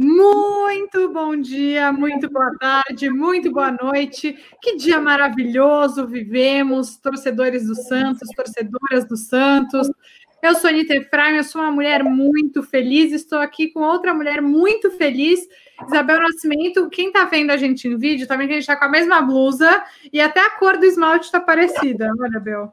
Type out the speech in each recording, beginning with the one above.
Muito bom dia, muito boa tarde, muito boa noite. Que dia maravilhoso vivemos, torcedores do Santos, torcedoras do Santos. Eu sou Anitta Efraim, eu sou uma mulher muito feliz, estou aqui com outra mulher muito feliz, Isabel Nascimento. Quem está vendo a gente em vídeo, está vendo que a gente está com a mesma blusa e até a cor do esmalte está parecida. Olha, Bel.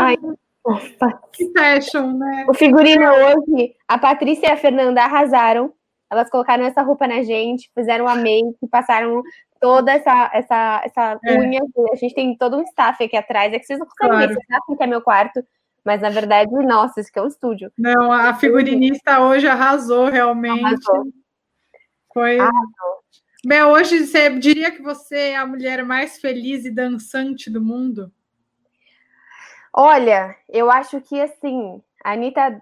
Ai, que fashion, né? O figurino hoje, a Patrícia e a Fernanda arrasaram. Elas colocaram essa roupa na gente, fizeram a make, passaram toda essa, essa, essa É. unha. A gente tem todo um staff aqui atrás. É que vocês não conseguem Claro. ver esse staff que é meu quarto. Mas, na verdade, nossa, isso aqui é um estúdio. Não, a figurinista hoje arrasou realmente. Arrasou. Foi. Arrasou. Bel, hoje você diria que você é a mulher mais feliz e dançante do mundo? Olha, eu acho que, assim, a Anitta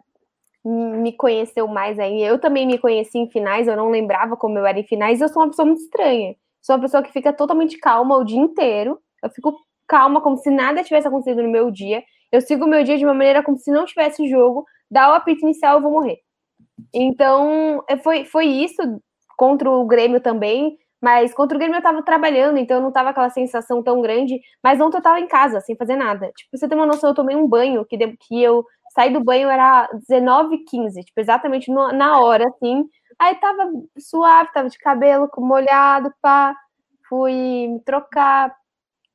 me conheceu mais aí. Eu também me conheci em finais, eu não lembrava como eu era em finais. Eu sou uma pessoa muito estranha. Sou uma pessoa que fica totalmente calma o dia inteiro. Eu fico calma, como se nada tivesse acontecido no meu dia. Eu sigo o meu dia de uma maneira como se não tivesse jogo. Dá o apito inicial, eu vou morrer. Então, é, foi, foi isso contra o Grêmio também. Mas contra o Grêmio eu tava trabalhando, então não tava aquela sensação tão grande. Mas ontem eu tava em casa, sem fazer nada. Tipo, você ter uma noção, eu tomei um banho, que, de- que eu saí do banho, era 19h15, tipo, exatamente no- na hora, assim. Aí tava suave, tava de cabelo molhado, pá. Fui me trocar.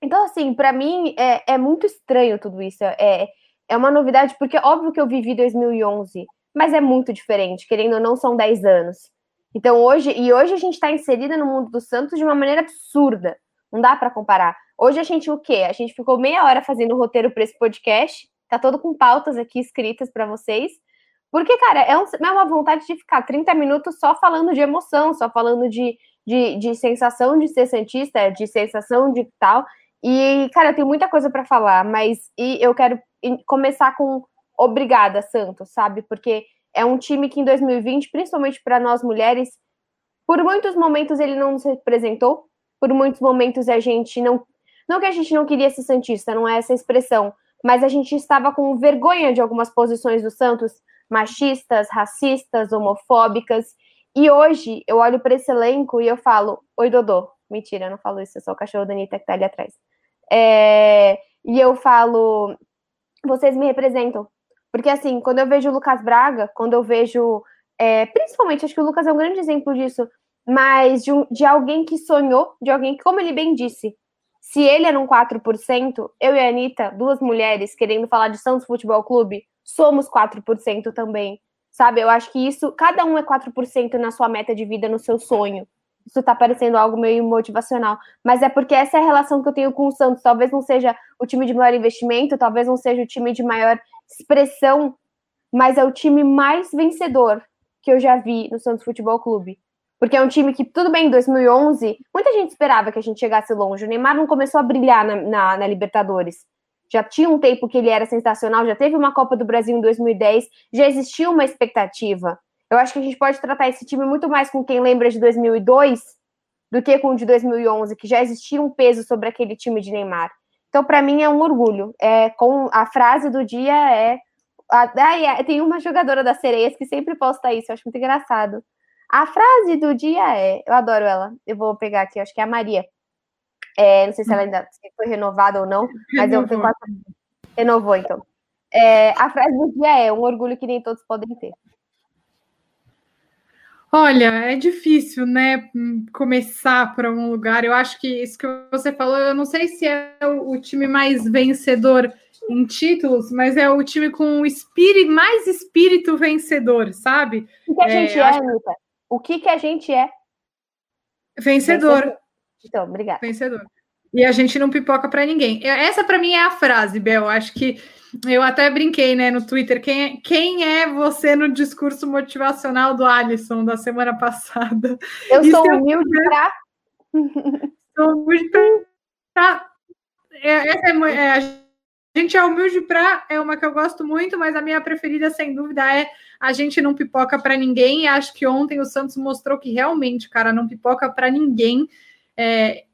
Então, assim, pra mim é, é muito estranho tudo isso. É, é uma novidade, porque óbvio que eu vivi 2011, mas é muito diferente, querendo ou não, são 10 anos. Então hoje, e hoje a gente está inserida no mundo do Santos de uma maneira absurda. Não dá para comparar. Hoje a gente o quê? A gente ficou meia hora fazendo o roteiro para esse podcast. Tá todo com pautas aqui escritas para vocês. Porque, cara, é, um- é uma vontade de ficar 30 minutos só falando de emoção, só falando de, de, de sensação de ser Santista, de sensação de tal. E, cara, eu tenho muita coisa para falar, mas e eu quero começar com obrigada, Santos, sabe? Porque é um time que em 2020, principalmente para nós mulheres, por muitos momentos ele não nos representou, por muitos momentos a gente não. Não que a gente não queria ser Santista, não é essa expressão, mas a gente estava com vergonha de algumas posições do Santos, machistas, racistas, homofóbicas. E hoje eu olho para esse elenco e eu falo: Oi, Dodô. Mentira, eu não falo isso, é só o cachorro da Anitta que tá ali atrás. É, E eu falo: Vocês me representam. Porque, assim, quando eu vejo o Lucas Braga, quando eu vejo. é, principalmente, acho que o Lucas é um grande exemplo disso, mas de, um- de alguém que sonhou, de alguém que, como ele bem disse, se ele era um 4%, eu e a Anitta, duas mulheres querendo falar de Santos Futebol Clube, somos 4% também. Sabe? Eu acho que isso, cada um é 4% na sua meta de vida, no seu sonho. Isso tá parecendo algo meio motivacional. Mas é porque essa é a relação que eu tenho com o Santos. Talvez não seja o time de maior investimento, talvez não seja o time de maior expressão, mas é o time mais vencedor que eu já vi no Santos Futebol Clube. Porque é um time que, tudo bem, em 2011, muita gente esperava que a gente chegasse longe. O Neymar não começou a brilhar na, na, na Libertadores. Já tinha um tempo que ele era sensacional, já teve uma Copa do Brasil em 2010, já existia uma expectativa. Eu acho que a gente pode tratar esse time muito mais com quem lembra de 2002 do que com o de 2011, que já existia um peso sobre aquele time de Neymar. Então, para mim, é um orgulho. É, com a frase do dia é. a- ai, é, tem uma jogadora das sereias que sempre posta isso, eu acho muito engraçado. A frase do dia é. Eu adoro ela. Eu vou pegar aqui, acho que é a Maria. É, não sei se ela ainda se foi renovada ou não, mas eu tenho quase. Renovou, então. É, a frase do dia é um orgulho que nem todos podem ter. Olha, é difícil, né? Começar por algum lugar. Eu acho que isso que você falou, eu não sei se é o, time mais vencedor em títulos, mas é o time com o espírito, mais espírito vencedor, sabe? O que a É, gente é, Anitta? O que, que a gente é? Vencedor, Então, obrigada. vencedor. E a gente não pipoca para ninguém. Essa para mim é a frase, Bel. Acho que eu até brinquei, né, no Twitter. Quem é, quem é você no discurso motivacional do Alisson da semana passada? Eu sou humilde pra. Então, muito pra- é, essa é, é, a gente é humilde para é uma que eu gosto muito, mas a minha preferida, sem dúvida, é a gente não pipoca para ninguém. E acho que ontem o Santos mostrou que realmente, cara, não pipoca para ninguém. É,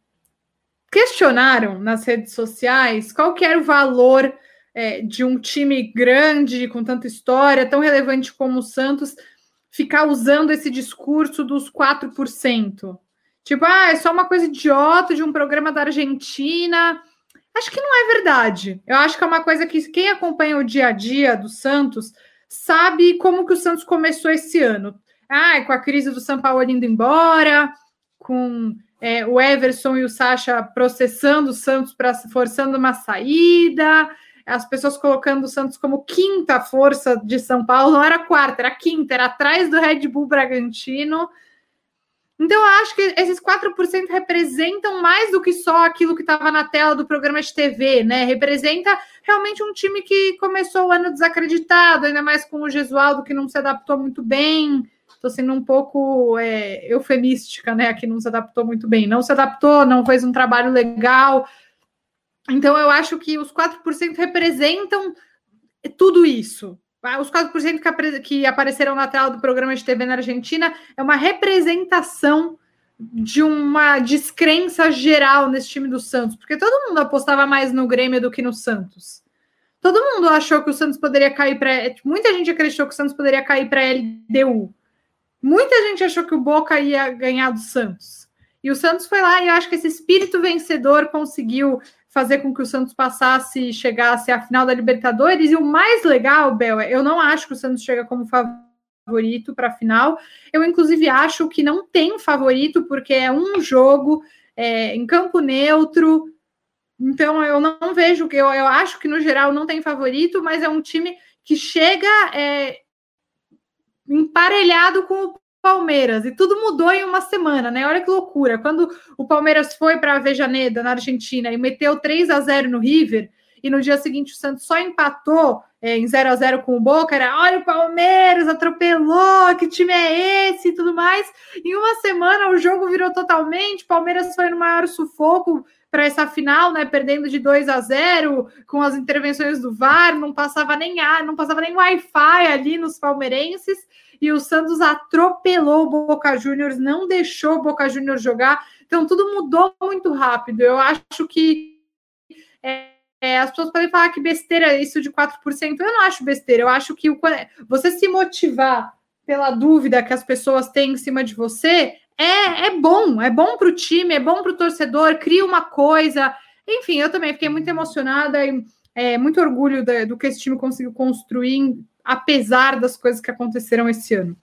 questionaram nas redes sociais qual que era o valor é, de um time grande, com tanta história, tão relevante como o Santos, ficar usando esse discurso dos 4%. Tipo, ah, é só uma coisa idiota de um programa da Argentina. Acho que não é verdade. Eu acho que é uma coisa que quem acompanha o dia a dia do Santos sabe como que o Santos começou esse ano. Ah, com a crise do São Paulo indo embora, com é, o Everson e o Sacha processando o Santos para forçando uma saída, as pessoas colocando o Santos como quinta força de São Paulo, não era quarta, era quinta, era atrás do Red Bull Bragantino. Então, eu acho que esses 4% representam mais do que só aquilo que estava na tela do programa de TV, né? Representa realmente um time que começou o ano desacreditado, ainda mais com o Gesualdo, que não se adaptou muito bem. Estou sendo um pouco é, eufemística, né? Que não se adaptou muito bem. Não se adaptou, não fez um trabalho legal. Então, eu acho que os 4% representam tudo isso. Ah, os 4% que, que apareceram na tela do programa de TV na Argentina é uma representação de uma descrença geral nesse time do Santos, porque todo mundo apostava mais no Grêmio do que no Santos. Todo mundo achou que o Santos poderia cair para. Muita gente acreditou que o Santos poderia cair para a LDU. Muita gente achou que o Boca ia ganhar do Santos. E o Santos foi lá e eu acho que esse espírito vencedor conseguiu fazer com que o Santos passasse e chegasse à final da Libertadores. E o mais legal, Bel, é, eu não acho que o Santos chega como favorito para a final. Eu, inclusive, acho que não tem favorito, porque é um jogo é, em campo neutro. Então, eu não vejo que eu, eu acho que no geral não tem favorito, mas é um time que chega é, emparelhado com o Palmeiras e tudo mudou em uma semana, né? Olha que loucura. Quando o Palmeiras foi para a Vejaneda, na Argentina, e meteu 3 a 0 no River, e no dia seguinte o Santos só empatou é, em 0 a 0 com o Boca, era olha o Palmeiras, atropelou, que time é esse e tudo mais. Em uma semana o jogo virou totalmente, Palmeiras foi no maior sufoco para essa final, né, perdendo de 2 a 0, com as intervenções do VAR, não passava nem ar, não passava nem Wi-Fi ali nos palmeirenses e o Santos atropelou o Boca Juniors, não deixou o Boca Juniors jogar. Então, tudo mudou muito rápido. Eu acho que é, é, as pessoas podem falar que besteira isso de 4%. Eu não acho besteira. Eu acho que o, você se motivar pela dúvida que as pessoas têm em cima de você é, é bom. É bom para o time, é bom para o torcedor, cria uma coisa. Enfim, eu também fiquei muito emocionada e é, muito orgulho do que esse time conseguiu construir apesar das coisas que aconteceram esse ano?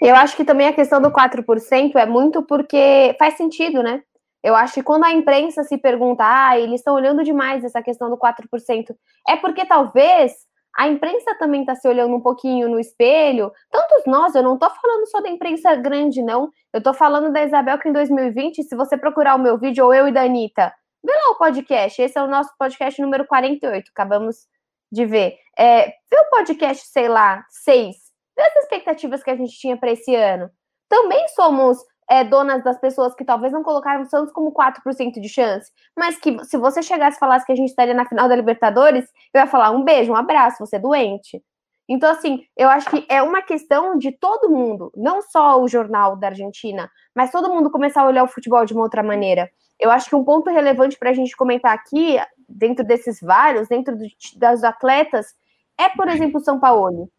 Eu acho que também a questão do 4% é muito porque faz sentido, né? Eu acho que quando a imprensa se pergunta, ah, eles estão olhando demais essa questão do 4%, é porque talvez a imprensa também está se olhando um pouquinho no espelho. Tantos nós, eu não estou falando só da imprensa grande, não. Eu estou falando da Isabel que em 2020, se você procurar o meu vídeo, ou eu e da Anitta, vê lá o podcast. Esse é o nosso podcast número 48. Acabamos de ver. É, ver o podcast, sei lá, seis. Ver as expectativas que a gente tinha para esse ano. Também somos é, donas das pessoas que talvez não colocaram o Santos como 4% de chance, mas que se você chegasse e falasse que a gente estaria na final da Libertadores, eu ia falar um beijo, um abraço, você é doente. Então, assim, eu acho que é uma questão de todo mundo, não só o jornal da Argentina, mas todo mundo começar a olhar o futebol de uma outra maneira. Eu acho que um ponto relevante para a gente comentar aqui, dentro desses vários, dentro do, das atletas, é, por exemplo, o São Paulo.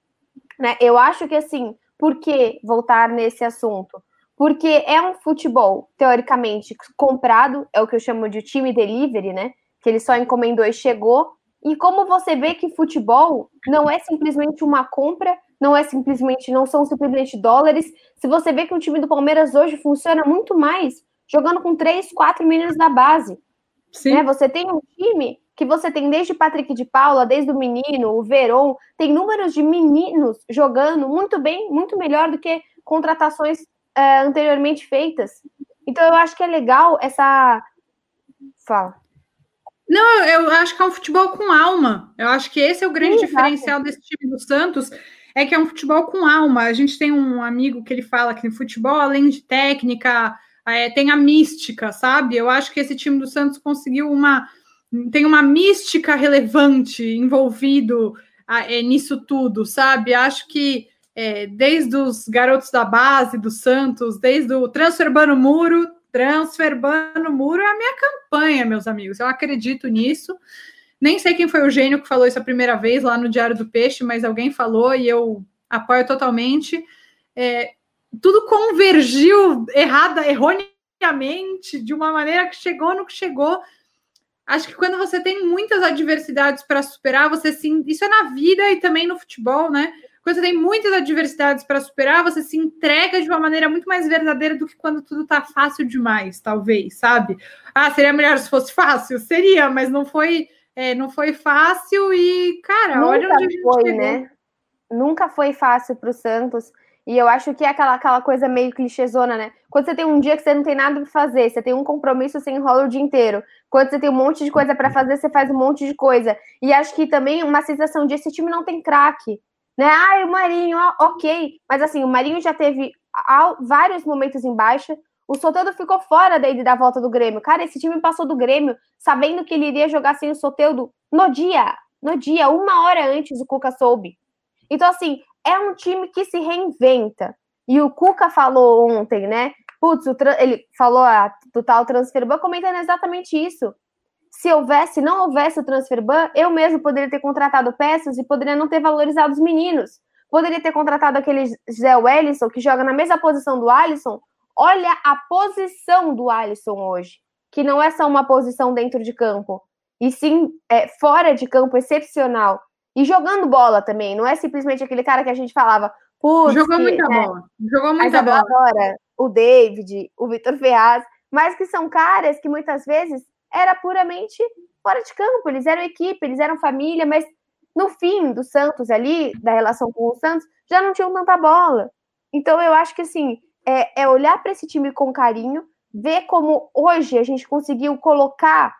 Né? Eu acho que, assim, por que voltar nesse assunto? Porque é um futebol, teoricamente, comprado, é o que eu chamo de time delivery, né? Que ele só encomendou e chegou. E como você vê que futebol não é simplesmente uma compra, não é simplesmente, não são simplesmente dólares. Se você vê que o time do Palmeiras hoje funciona muito mais jogando com três, quatro meninos da base. Sim. Né? Você tem um time que você tem desde Patrick de Paula, desde o menino, o Veron, tem números de meninos jogando muito bem, muito melhor do que contratações é, anteriormente feitas. Então eu acho que é legal essa. Fala. Não, eu acho que é um futebol com alma. Eu acho que esse é o grande Sim, diferencial desse time do Santos, é que é um futebol com alma. A gente tem um amigo que ele fala que no futebol, além de técnica, é, tem a mística, sabe? Eu acho que esse time do Santos conseguiu uma, tem uma mística relevante envolvido é, nisso tudo, sabe? Acho que é, desde os garotos da base do Santos, desde o Transferbando Muro, Transferbando Muro é a minha campanha, meus amigos. Eu acredito nisso. Nem sei quem foi o gênio que falou isso a primeira vez lá no Diário do Peixe, mas alguém falou e eu apoio totalmente. É, tudo convergiu errada, erroneamente, de uma maneira que chegou no que chegou. Acho que quando você tem muitas adversidades para superar, você sim, isso é na vida e também no futebol, né? Você tem muitas adversidades para superar, você se entrega de uma maneira muito mais verdadeira do que quando tudo tá fácil demais, talvez, sabe? Ah, seria melhor se fosse fácil? Seria, mas não foi, é, não foi fácil e, cara, Nunca olha onde a gente foi, chegou. né? Nunca foi fácil para o Santos. E eu acho que é aquela, aquela coisa meio clichêzona, né? Quando você tem um dia que você não tem nada para fazer, você tem um compromisso, você enrola o dia inteiro. Quando você tem um monte de coisa para fazer, você faz um monte de coisa. E acho que também uma sensação de esse time não tem craque. Né? Ah, o Marinho, ok. Mas assim, o Marinho já teve vários momentos em baixa. O Soteldo ficou fora daí da volta do Grêmio. Cara, esse time passou do Grêmio sabendo que ele iria jogar sem o Soteldo no dia. No dia, uma hora antes o Cuca soube. Então, assim, é um time que se reinventa. E o Cuca falou ontem, né? Putz, ele falou a, do tal transfer ban, comentando exatamente isso. Se houvesse, não houvesse o transfer ban, eu mesmo poderia ter contratado peças e poderia não ter valorizado os meninos. Poderia ter contratado aquele Zé Wellison, que joga na mesma posição do Alisson. Olha a posição do Alisson hoje, que não é só uma posição dentro de campo, e sim é, fora de campo excepcional. E jogando bola também, não é simplesmente aquele cara que a gente falava, Jogou que, muita né? bola. Jogou muita bola. Agora, o David, o Vitor Ferraz, mas que são caras que muitas vezes era puramente fora de campo. Eles eram equipe, eles eram família, mas no fim do Santos ali, da relação com o Santos, já não tinham tanta bola. Então eu acho que assim, é, é olhar para esse time com carinho, ver como hoje a gente conseguiu colocar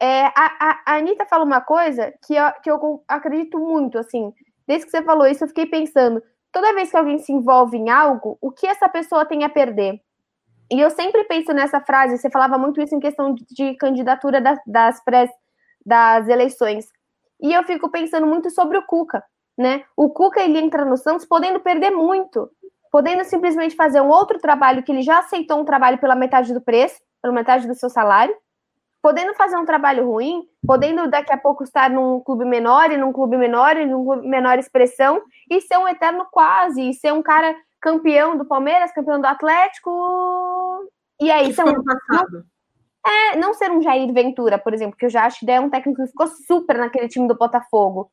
é, a, a, a Anitta fala uma coisa que eu, que eu acredito muito, assim. Desde que você falou isso, eu fiquei pensando: toda vez que alguém se envolve em algo, o que essa pessoa tem a perder? E eu sempre penso nessa frase, você falava muito isso em questão de, candidatura das, das, pré, das eleições. E eu fico pensando muito sobre o Cuca, né? O Cuca ele entra no Santos podendo perder muito, podendo simplesmente fazer um outro trabalho que ele já aceitou um trabalho pela metade do preço, pela metade do seu salário, podendo fazer um trabalho ruim, podendo daqui a pouco estar num clube menor e num clube menor e num clube menor expressão e ser um eterno quase, e ser um cara campeão do Palmeiras, campeão do Atlético. E aí, um, passado. É, não ser um Jair Ventura, por exemplo, que eu já acho que é um técnico que ficou super naquele time do Botafogo.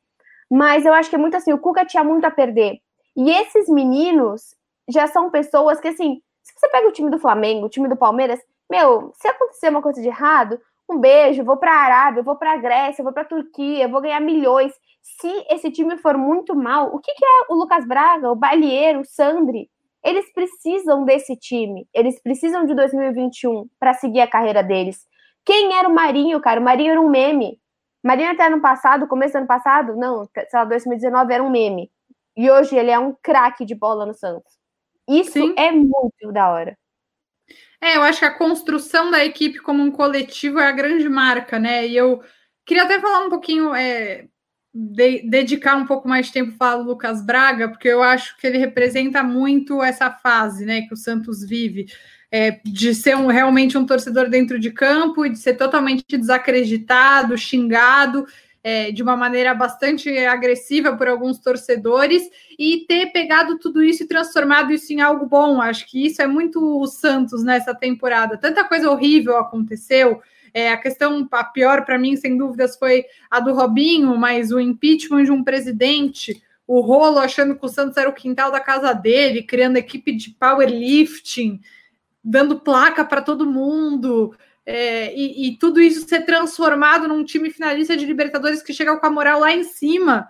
Mas eu acho que é muito assim, o Cuca tinha muito a perder. E esses meninos já são pessoas que, assim, se você pega o time do Flamengo, o time do Palmeiras, meu, se acontecer uma coisa de errado, um beijo, vou para a Arábia, vou para a Grécia, vou para a Turquia, vou ganhar milhões. Se esse time for muito mal, o que, que é o Lucas Braga, o Balieiro, o Sandri? Eles precisam desse time, eles precisam de 2021 para seguir a carreira deles. Quem era o Marinho, cara? O Marinho era um meme. Marinho até ano passado, começo do ano passado, não, sei lá, 2019 era um meme. E hoje ele é um craque de bola no Santos. Isso Sim. é muito da hora. É, eu acho que a construção da equipe como um coletivo é a grande marca, né? E eu queria até falar um pouquinho, é, de, dedicar um pouco mais de tempo para o Lucas Braga, porque eu acho que ele representa muito essa fase, né, que o Santos vive. É, de ser um, realmente um torcedor dentro de campo e de ser totalmente desacreditado, xingado é, de uma maneira bastante agressiva por alguns torcedores e ter pegado tudo isso e transformado isso em algo bom. Acho que isso é muito o Santos nessa temporada. Tanta coisa horrível aconteceu. É, a questão, a pior para mim, sem dúvidas, foi a do Robinho, mas o impeachment de um presidente, o rolo achando que o Santos era o quintal da casa dele, criando equipe de powerlifting, dando placa para todo mundo é, e, e, tudo isso ser transformado num time finalista de Libertadores que chega com a moral lá em cima.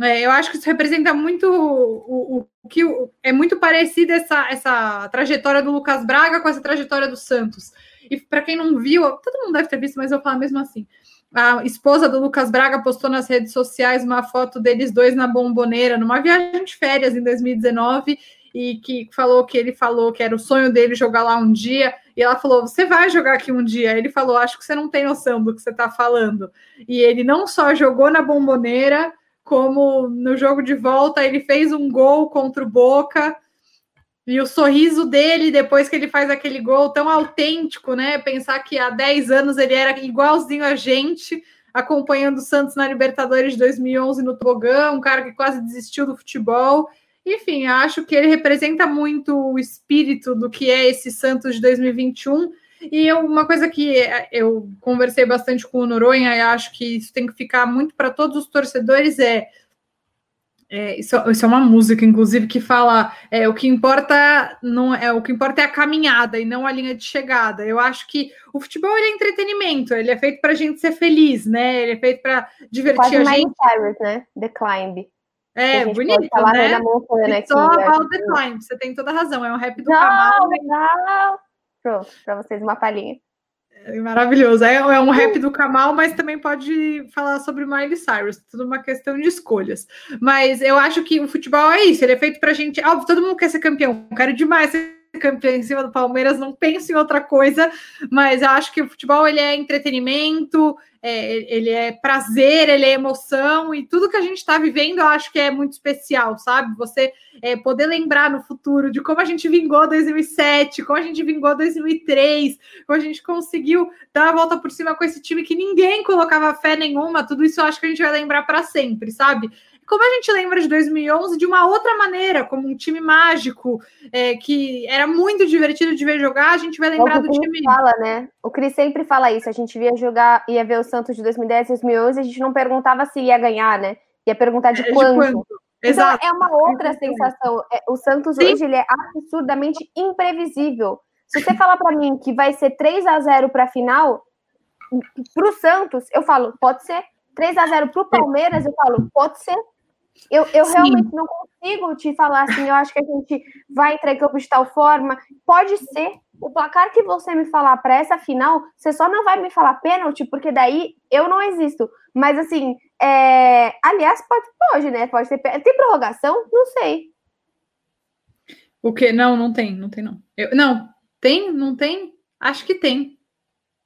É, eu acho que isso representa muito o, o, o que é muito parecida essa, essa trajetória do Lucas Braga com essa trajetória do Santos. E para quem não viu, todo mundo deve ter visto, mas eu falo mesmo assim. A esposa do Lucas Braga postou nas redes sociais uma foto deles dois na bomboneira, numa viagem de férias em 2019, e que falou que ele falou que era o sonho dele jogar lá um dia. E ela falou: Você vai jogar aqui um dia? Ele falou: Acho que você não tem noção do que você está falando. E ele não só jogou na bomboneira, como no jogo de volta ele fez um gol contra o Boca. E o sorriso dele depois que ele faz aquele gol tão autêntico, né? Pensar que há 10 anos ele era igualzinho a gente, acompanhando o Santos na Libertadores de 2011 no Tobogã, um cara que quase desistiu do futebol. Enfim, acho que ele representa muito o espírito do que é esse Santos de 2021. E eu, uma coisa que eu conversei bastante com o Noronha, e acho que isso tem que ficar muito para todos os torcedores, é é, isso, isso, é uma música, inclusive, que fala é, o que importa não é o que importa é a caminhada e não a linha de chegada. Eu acho que o futebol é entretenimento, ele é feito para a gente ser feliz, né? Ele é feito para divertir Quase a gente. Cyrus, né? The Climb. É, bonito, né? né? It's all about the climb. Você tem toda a razão. É um rap do não, Kamal. Não. Pronto, para vocês uma palhinha. É maravilhoso. É, é, um rap do Kamal, mas também pode falar sobre Miley Cyrus. Tudo uma questão de escolhas. Mas eu acho que o futebol é isso. Ele é feito pra gente. Óbvio, todo mundo quer ser campeão. Eu quero demais ser campeão em cima do Palmeiras. Não penso em outra coisa. Mas eu acho que o futebol ele é entretenimento, é, ele é prazer, ele é emoção. E tudo que a gente está vivendo, eu acho que é muito especial, sabe? Você é, poder lembrar no futuro de como a gente vingou 2007, como a gente vingou 2003, como a gente conseguiu dar a volta por cima com esse time que ninguém colocava fé nenhuma, tudo isso eu acho que a gente vai lembrar para sempre, sabe? Como a gente lembra de 2011 de uma outra maneira, como um time mágico, é, que era muito divertido de ver jogar, a gente vai lembrar é do time. fala, né? O Cris sempre fala isso. A gente via jogar, ia ver o Santos de 2010, 2011, a gente não perguntava se ia ganhar, né? Ia perguntar de, é, quanto. de quanto. Então, é uma outra sensação. É, o Santos Sim. hoje ele é absurdamente imprevisível. Se você falar para mim que vai ser 3 a 0 para a final, para o Santos, eu falo, pode ser. 3 a 0 para o Palmeiras, eu falo, pode ser. Eu, eu realmente não consigo te falar assim, eu acho que a gente vai entrar em campo de tal forma. Pode ser. O placar que você me falar para essa final, você só não vai me falar pênalti, porque daí eu não existo. Mas assim, é... aliás, pode, pode, né? Pode ter. Tem prorrogação? Não sei. O que? Não, não tem, não tem, não. Eu, não, tem? Não tem? Acho que tem.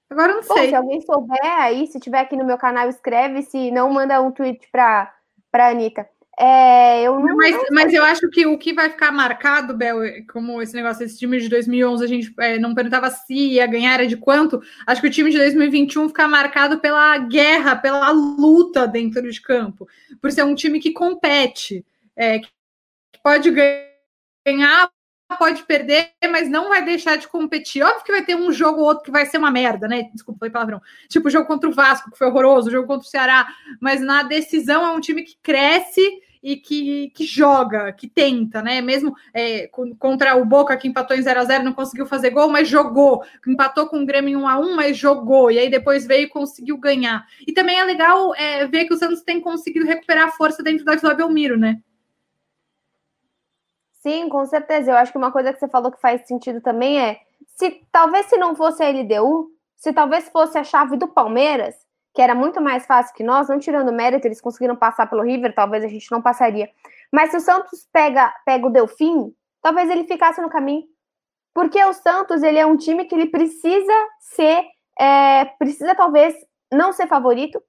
Agora eu não Bom, sei. Se alguém souber aí, se tiver aqui no meu canal, escreve. Se não, manda um tweet para a Anitta. É, eu não, mas, mas eu acho que o que vai ficar marcado, Bel, como esse negócio, esse time de 2011, a gente é, não perguntava se ia ganhar, era de quanto. Acho que o time de 2021 fica marcado pela guerra, pela luta dentro de campo, por ser um time que compete, é, que pode ganhar, pode perder, mas não vai deixar de competir. Óbvio que vai ter um jogo ou outro que vai ser uma merda, né? Desculpa, foi palavrão. Tipo o jogo contra o Vasco, que foi horroroso, o jogo contra o Ceará, mas na decisão é um time que cresce e que, que joga, que tenta, né? Mesmo é, contra o Boca, que empatou em 0 a 0 não conseguiu fazer gol, mas jogou. Empatou com o Grêmio em 1 a 1 mas jogou. E aí depois veio e conseguiu ganhar. E também é legal é, ver que o Santos tem conseguido recuperar a força dentro da Vila Belmiro, né? Sim, com certeza. Eu acho que uma coisa que você falou que faz sentido também é se talvez se não fosse a LDU, se talvez fosse a chave do Palmeiras, que era muito mais fácil que nós, não tirando mérito, eles conseguiram passar pelo River, talvez a gente não passaria. Mas se o Santos pega, pega o Delfim, talvez ele ficasse no caminho. Porque o Santos, ele é um time que ele precisa ser, é, precisa talvez não ser favorito,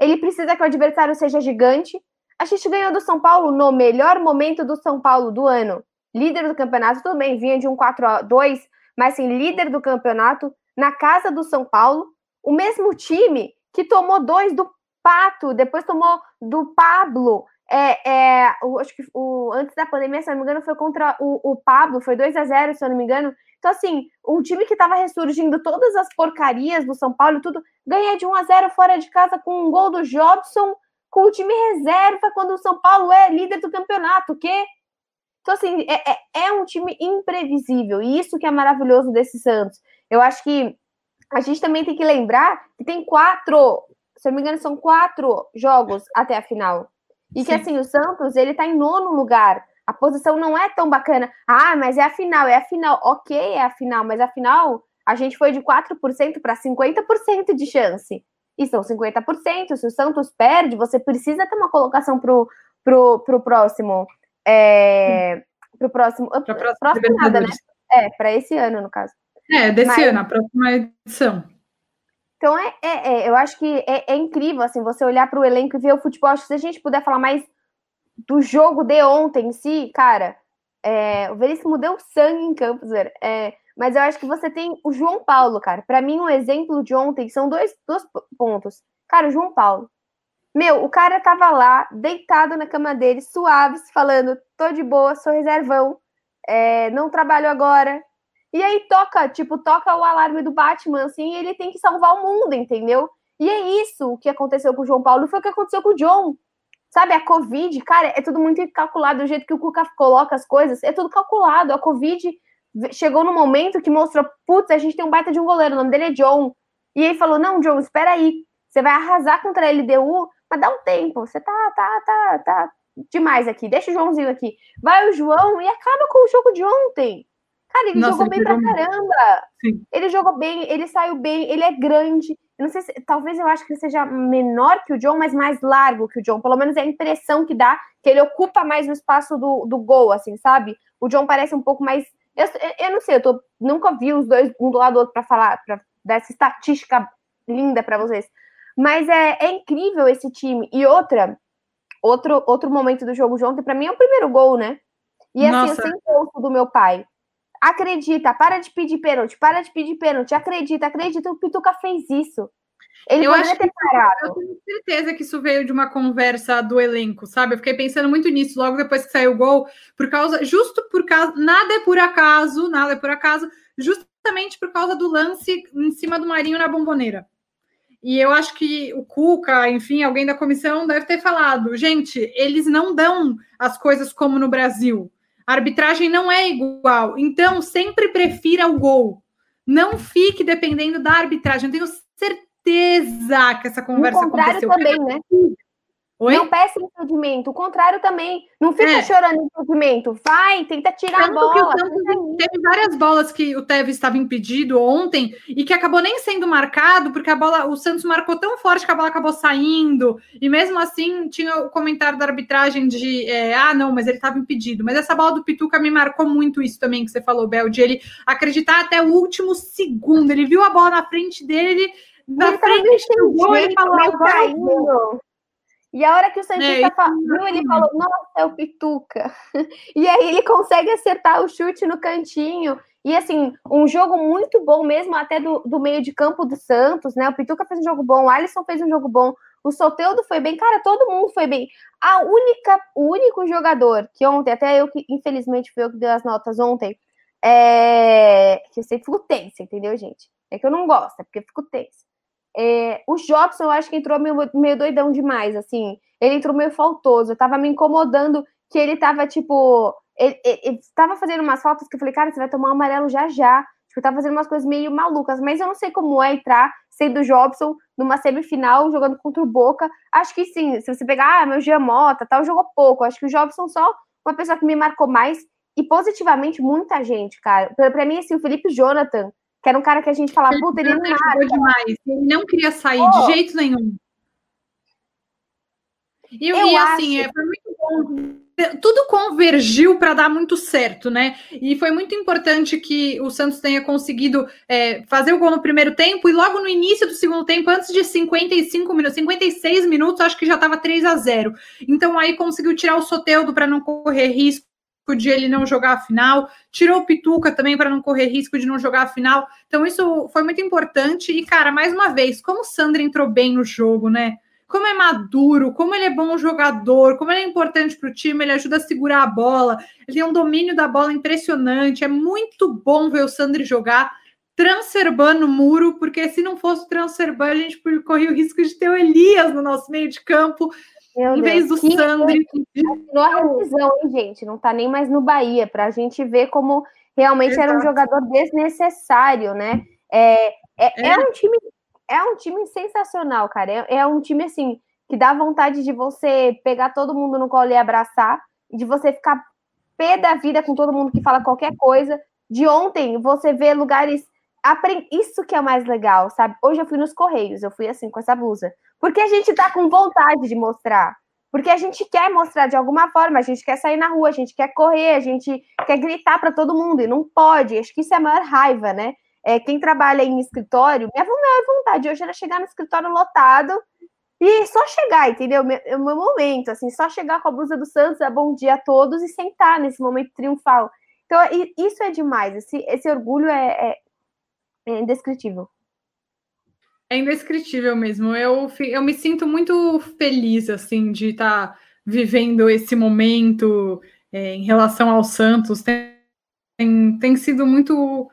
ele precisa que o adversário seja gigante. A gente ganhou do São Paulo no melhor momento do São Paulo do ano. Líder do campeonato, tudo bem, vinha de um 4 a 2 mas sim, líder do campeonato, na casa do São Paulo. O mesmo time que tomou dois do Pato, depois tomou do Pablo. É, é, o, acho que o, antes da pandemia, se não me engano, foi contra o, o Pablo, foi 2 a 0 se eu não me engano. Então, assim, um time que estava ressurgindo todas as porcarias do São Paulo, tudo, ganha de 1 a 0 fora de casa com um gol do Jobson, com o time reserva, quando o São Paulo é líder do campeonato, o quê? Então, assim, é, é, é um time imprevisível, e isso que é maravilhoso desse Santos. Eu acho que a gente também tem que lembrar que tem quatro, se eu não me engano, são quatro jogos até a final. E Sim. que assim, o Santos, ele tá em nono lugar. A posição não é tão bacana. Ah, mas é a final, é a final. Ok, é a final, mas a final a gente foi de 4% para 50% de chance. E são 50%. Se o Santos perde, você precisa ter uma colocação pro, pro, pro próximo. É, pro próximo. Pra próximo, próximo nada, né? É, para esse ano, no caso. É, desse Mas... ano, a próxima edição. Então, é, é, é, eu acho que é, é incrível, assim, você olhar para o elenco e ver o futebol. Acho que se a gente puder falar mais do jogo de ontem em si, cara, é, o Veríssimo deu sangue em Campos, velho. É, mas eu acho que você tem o João Paulo, cara. Para mim, um exemplo de ontem são dois, dois pontos. Cara, o João Paulo. Meu, o cara tava lá, deitado na cama dele, suave, falando: tô de boa, sou reservão, é, não trabalho agora, e aí toca, tipo, toca o alarme do Batman, assim, e ele tem que salvar o mundo, entendeu? E é isso o que aconteceu com o João Paulo, foi o que aconteceu com o John. Sabe, a Covid, cara, é tudo muito calculado, do jeito que o Cuca coloca as coisas, é tudo calculado. A Covid chegou no momento que mostrou, putz, a gente tem um baita de um goleiro, o nome dele é John. E aí falou, não, John, espera aí, você vai arrasar contra a LDU, mas dá um tempo, você tá, tá, tá, tá demais aqui, deixa o Joãozinho aqui. Vai o João e acaba com o jogo de ontem. Cara, ele Nossa, jogou bem pra caramba. Sim. Ele jogou bem, ele saiu bem, ele é grande. Eu não sei se, talvez eu acho que ele seja menor que o John, mas mais largo que o John. Pelo menos é a impressão que dá que ele ocupa mais o espaço do, do gol, assim, sabe? O John parece um pouco mais. Eu, eu não sei, eu tô, nunca vi os dois um do lado do outro para falar, para dar essa estatística linda para vocês. Mas é, é incrível esse time. E outra, outro, outro momento do jogo de ontem, para mim, é o primeiro gol, né? E assim, Nossa. eu sempre ouço do meu pai. Acredita, para de pedir pênalti, para de pedir pênalti, acredita, acredita, o Pituca fez isso. Ele eu acho ter parado. Eu tenho certeza que isso veio de uma conversa do elenco, sabe? Eu fiquei pensando muito nisso logo depois que saiu o gol, por causa, justo por causa, nada é por acaso, nada é por acaso, justamente por causa do lance em cima do Marinho na bomboneira. E eu acho que o Cuca, enfim, alguém da comissão deve ter falado, gente, eles não dão as coisas como no Brasil. A arbitragem não é igual. Então, sempre prefira o gol. Não fique dependendo da arbitragem. Eu tenho certeza que essa conversa o contrário aconteceu. também, né? Oi? Não peça impedimento. O contrário também. Não fica é. chorando impedimento. Vai, tenta tirar Tanto a bola. teve várias bolas que o Tevez estava impedido ontem e que acabou nem sendo marcado, porque a bola, o Santos marcou tão forte que a bola acabou saindo. E mesmo assim, tinha o comentário da arbitragem de é, ah, não, mas ele estava impedido. Mas essa bola do Pituca me marcou muito isso também que você falou, Bel, de ele acreditar até o último segundo. Ele viu a bola na frente dele. Na ele frente do gol, ele falou, e a hora que o Santista é, falou, ele falou, nossa, é o Pituca. E aí ele consegue acertar o chute no cantinho. E assim, um jogo muito bom mesmo, até do, do meio de campo do Santos, né? O Pituca fez um jogo bom, o Alisson fez um jogo bom, o Soteudo foi bem, cara, todo mundo foi bem. A única, o único jogador que ontem, até eu que infelizmente fui eu que dei as notas ontem, é. Que eu sempre fico tensa, entendeu, gente? É que eu não gosto, é porque eu fico tensa. É, o Jobson, eu acho que entrou meio, meio doidão demais, assim. Ele entrou meio faltoso. Eu tava me incomodando que ele tava, tipo. Ele, ele, ele tava fazendo umas faltas que eu falei, cara, você vai tomar um amarelo já já. Tipo, tava fazendo umas coisas meio malucas. Mas eu não sei como é entrar sendo o Jobson numa semifinal, jogando contra o Boca. Acho que sim. Se você pegar, ah, meu Giamota, tal, jogou pouco. Acho que o Jobson só uma pessoa que me marcou mais. E positivamente, muita gente, cara. Pra, pra mim, assim, o Felipe Jonathan que era um cara que a gente falava, puta, ele não marca. demais. Ele não queria sair oh. de jeito nenhum. E, eu, e assim, acho... é, foi muito bom. Tudo convergiu para dar muito certo, né? E foi muito importante que o Santos tenha conseguido é, fazer o gol no primeiro tempo e logo no início do segundo tempo, antes de 55 minutos, 56 minutos, acho que já estava 3 a 0. Então aí conseguiu tirar o Soteudo para não correr risco de ele não jogar a final, tirou o Pituca também para não correr risco de não jogar a final. Então, isso foi muito importante. E, cara, mais uma vez, como o Sandro entrou bem no jogo, né? Como é maduro, como ele é bom jogador, como ele é importante para o time, ele ajuda a segurar a bola, ele tem um domínio da bola impressionante. É muito bom ver o Sandro jogar. Transerban no muro, porque se não fosse o Transerban, a gente corria o risco de ter o Elias no nosso meio de campo. Meu em Deus, vez do Sandri. Assinou a revisão, hein, gente? Não tá nem mais no Bahia, para a gente ver como realmente Exato. era um jogador desnecessário, né? É, é, é. é, um time, é um time sensacional, cara. É, é um time assim que dá vontade de você pegar todo mundo no colo e abraçar, de você ficar pé da vida com todo mundo que fala qualquer coisa. De ontem, você vê lugares. Isso que é mais legal, sabe? Hoje eu fui nos Correios, eu fui assim com essa blusa. Porque a gente tá com vontade de mostrar. Porque a gente quer mostrar de alguma forma, a gente quer sair na rua, a gente quer correr, a gente quer gritar para todo mundo e não pode. Acho que isso é a maior raiva, né? É, quem trabalha em escritório, minha maior vontade hoje era chegar no escritório lotado e só chegar, entendeu? Meu, meu momento, assim, só chegar com a blusa do Santos, é bom dia a todos e sentar nesse momento triunfal. Então, isso é demais. Esse, esse orgulho é, é, é indescritível. É indescritível mesmo. Eu, eu me sinto muito feliz, assim, de estar tá vivendo esse momento é, em relação ao Santos. Tem, tem, tem sido muito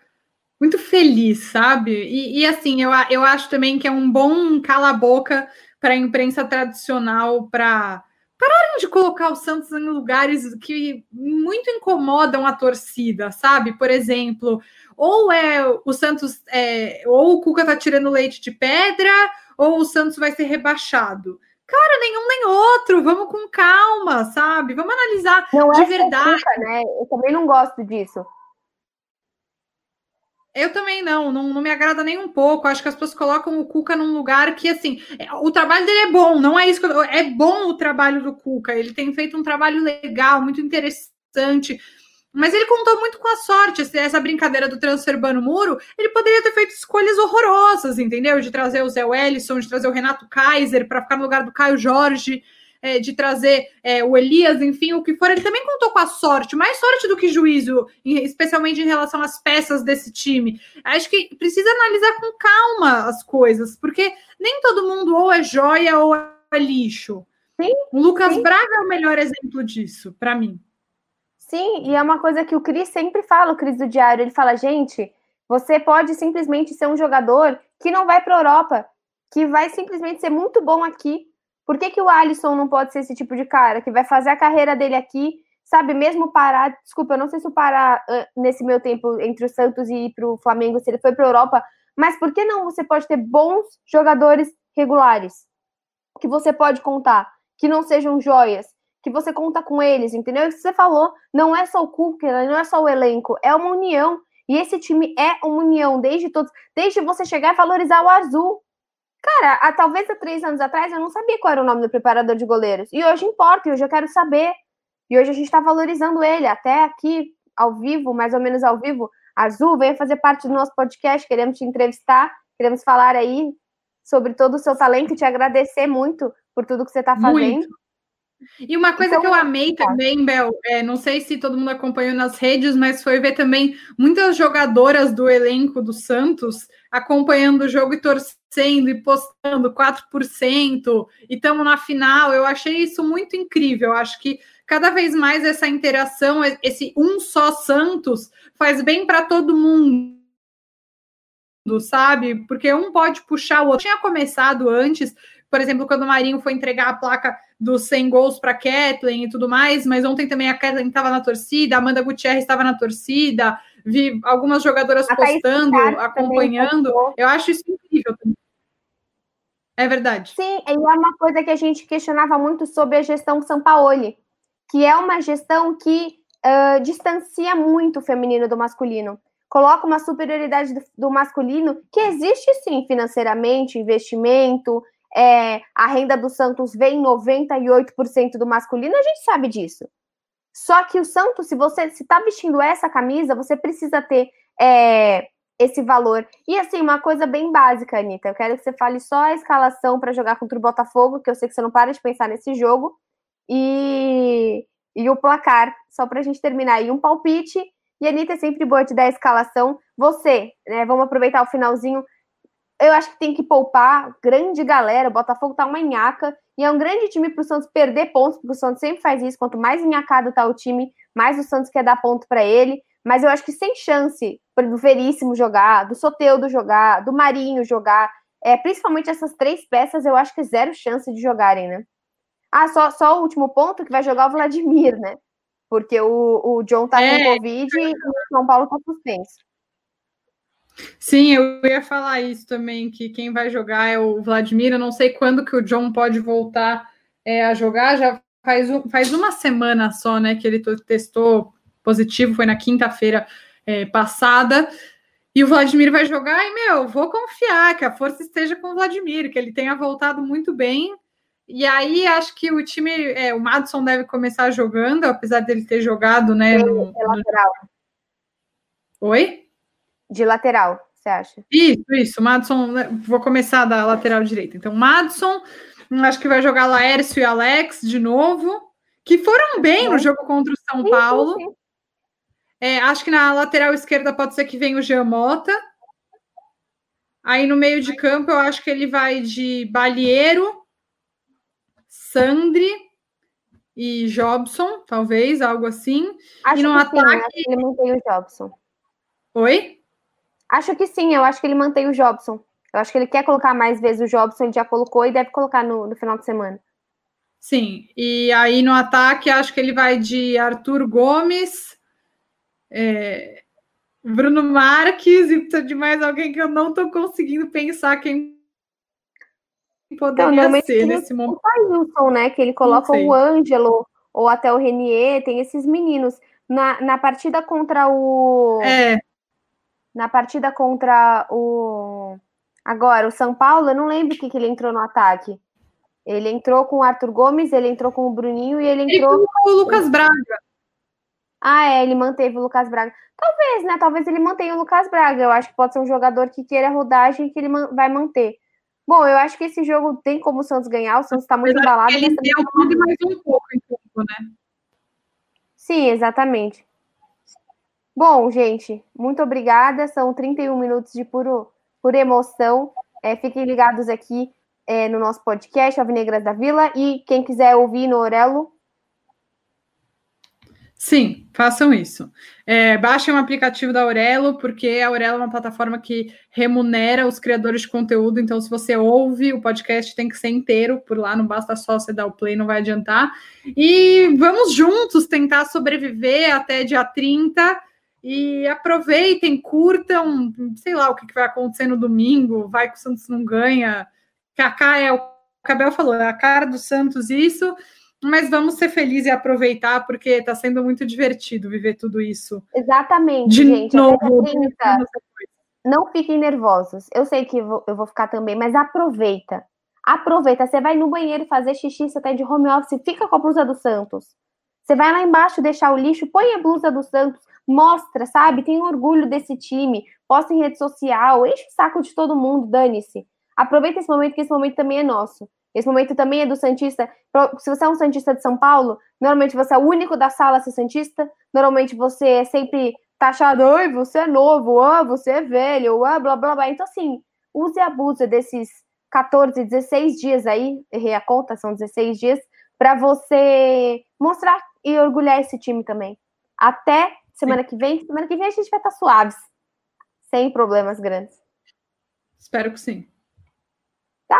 muito feliz, sabe? E, e, assim, eu, eu acho também que é um bom cala-boca para a imprensa tradicional para pararem de colocar o Santos em lugares que muito incomodam a torcida, sabe? Por exemplo, ou é o Santos, é, ou o Cuca tá tirando leite de pedra, ou o Santos vai ser rebaixado. Cara, nenhum nem outro, vamos com calma, sabe? Vamos analisar não de é verdade. Né? Eu também não gosto disso. Eu também não, não, não, me agrada nem um pouco. Acho que as pessoas colocam o Cuca num lugar que, assim, é, o trabalho dele é bom, não é isso que eu, É bom o trabalho do Cuca. Ele tem feito um trabalho legal, muito interessante. Mas ele contou muito com a sorte. Essa brincadeira do transfer Bano Muro, ele poderia ter feito escolhas horrorosas, entendeu? De trazer o Zé Wellison, de trazer o Renato Kaiser para ficar no lugar do Caio Jorge é, de trazer é, o Elias, enfim, o que for, ele também contou com a sorte, mais sorte do que juízo, especialmente em relação às peças desse time. Acho que precisa analisar com calma as coisas, porque nem todo mundo ou é joia ou é lixo. Sim, o Lucas sim. Braga é o melhor exemplo disso, para mim. Sim, e é uma coisa que o Cris sempre fala, o Cris do Diário, ele fala, gente, você pode simplesmente ser um jogador que não vai para a Europa, que vai simplesmente ser muito bom aqui, por que, que o Alisson não pode ser esse tipo de cara que vai fazer a carreira dele aqui, sabe? Mesmo parar, desculpa, eu não sei se o parar nesse meu tempo entre o Santos e ir para o Flamengo, se ele foi para a Europa, mas por que não você pode ter bons jogadores regulares que você pode contar, que não sejam joias, que você conta com eles, entendeu? Isso que você falou, não é só o Cuca, não é só o elenco, é uma união. E esse time é uma união desde todos, desde você chegar e valorizar o azul, Cara, há, talvez há três anos atrás eu não sabia qual era o nome do preparador de goleiros. E hoje importa, e hoje eu quero saber. E hoje a gente está valorizando ele, até aqui, ao vivo, mais ou menos ao vivo. Azul, venha fazer parte do nosso podcast, queremos te entrevistar, queremos falar aí sobre todo o seu talento e te agradecer muito por tudo que você está fazendo. Muito. E uma coisa então, que eu amei tá. também, Bel, é, não sei se todo mundo acompanhou nas redes, mas foi ver também muitas jogadoras do elenco do Santos acompanhando o jogo e torcendo e postando 4%, e estamos na final. Eu achei isso muito incrível. Eu acho que cada vez mais essa interação, esse um só Santos, faz bem para todo mundo sabe? Porque um pode puxar o outro. Tinha começado antes, por exemplo, quando o Marinho foi entregar a placa dos 100 gols para Kathleen e tudo mais, mas ontem também a Kathleen estava na torcida, a Amanda Gutierrez estava na torcida, vi algumas jogadoras a postando, acompanhando. Eu acho isso incrível também. É verdade. Sim, e é uma coisa que a gente questionava muito sobre a gestão Sampaoli, que é uma gestão que uh, distancia muito o feminino do masculino. Coloca uma superioridade do, do masculino que existe sim financeiramente, investimento, é, a renda do Santos vem 98% do masculino, a gente sabe disso. Só que o Santos, se você está vestindo essa camisa, você precisa ter é, esse valor. E assim, uma coisa bem básica, Anitta. Eu quero que você fale só a escalação para jogar contra o Botafogo, que eu sei que você não para de pensar nesse jogo. E, e o placar, só para a gente terminar. E um palpite. E a Anitta é sempre boa de dar a escalação. Você, né? Vamos aproveitar o finalzinho eu acho que tem que poupar grande galera. O Botafogo tá uma nhaca e é um grande time para o Santos perder pontos, porque o Santos sempre faz isso. Quanto mais enhacado tá o time, mais o Santos quer dar ponto para ele. Mas eu acho que sem chance do Veríssimo jogar, do Soteudo jogar, do Marinho jogar, é, principalmente essas três peças, eu acho que zero chance de jogarem, né? Ah, só, só o último ponto que vai jogar o Vladimir, né? Porque o, o John tá é. com Covid e o São Paulo tá suspenso. Sim, eu ia falar isso também, que quem vai jogar é o Vladimir. Eu não sei quando que o John pode voltar é, a jogar. Já faz, um, faz uma semana só, né, que ele testou positivo, foi na quinta-feira é, passada. E o Vladimir vai jogar, e meu, vou confiar que a força esteja com o Vladimir, que ele tenha voltado muito bem. E aí acho que o time, é, o Madison deve começar jogando, apesar dele ter jogado, né? No, no... Oi? De lateral. você acha? Isso, isso. Madison, né, vou começar da lateral direita. Então, Madison, acho que vai jogar Laércio e Alex de novo, que foram bem no jogo contra o São Paulo. Sim, sim. É, acho que na lateral esquerda pode ser que venha o Giamota. Aí no meio de campo, eu acho que ele vai de Balieiro, Sandri e Jobson, talvez, algo assim. Acho e no ataque. Sim, ele mantém o Jobson. Oi? Acho que sim, eu acho que ele mantém o Jobson. Eu acho que ele quer colocar mais vezes o Jobson, ele já colocou e deve colocar no, no final de semana. Sim, e aí no ataque, acho que ele vai de Arthur Gomes, é, Bruno Marques e de mais alguém que eu não estou conseguindo pensar quem poderia então, ser nesse momento. O Wilson, né? Que ele coloca o Ângelo ou até o Renier, tem esses meninos. Na, na partida contra o. É. Na partida contra o. Agora, o São Paulo, eu não lembro o que, que ele entrou no ataque. Ele entrou com o Arthur Gomes, ele entrou com o Bruninho e ele entrou. Ele com o Lucas Braga. Ah, é, ele manteve o Lucas Braga. Talvez, né? Talvez ele mantenha o Lucas Braga. Eu acho que pode ser um jogador que queira rodagem que ele vai manter. Bom, eu acho que esse jogo tem como o Santos ganhar. O Santos está muito embalado. Ele deu tudo e mais um pouco em campo, né? Sim, exatamente. Bom, gente, muito obrigada. São 31 minutos de puro, pura emoção. É, fiquem ligados aqui é, no nosso podcast, Alvinegras da Vila. E quem quiser ouvir no Orelo, Sim, façam isso. É, baixem o aplicativo da Aurelo, porque a Aurelo é uma plataforma que remunera os criadores de conteúdo. Então, se você ouve, o podcast tem que ser inteiro por lá, não basta só você dar o play, não vai adiantar. E vamos juntos tentar sobreviver até dia 30. E aproveitem, curtam, sei lá o que, vai acontecer no domingo, vai que o Santos não ganha. Kaká é o Cabel falou, é a cara do Santos isso mas vamos ser felizes e aproveitar, porque está sendo muito divertido viver tudo isso. Exatamente, de gente. Novo, 30, não fiquem nervosos. Eu sei que eu vou ficar também, mas aproveita. Aproveita. Você vai no banheiro fazer xixi, você tá de home office, fica com a blusa do Santos. Você vai lá embaixo deixar o lixo, põe a blusa do Santos, mostra, sabe? Tem orgulho desse time, posta em rede social, enche o saco de todo mundo, dane-se. Aproveita esse momento, que esse momento também é nosso. Esse momento também é do Santista. Se você é um Santista de São Paulo, normalmente você é o único da sala a ser Santista. Normalmente você é sempre taxado, oi, você é novo, ah, você é velho, ah, blá, blá, blá. Então, assim, use e abuse desses 14, 16 dias aí, errei a conta, são 16 dias, para você mostrar e orgulhar esse time também. Até semana que vem. Semana que vem a gente vai estar suaves, sem problemas grandes. Espero que sim. Tá!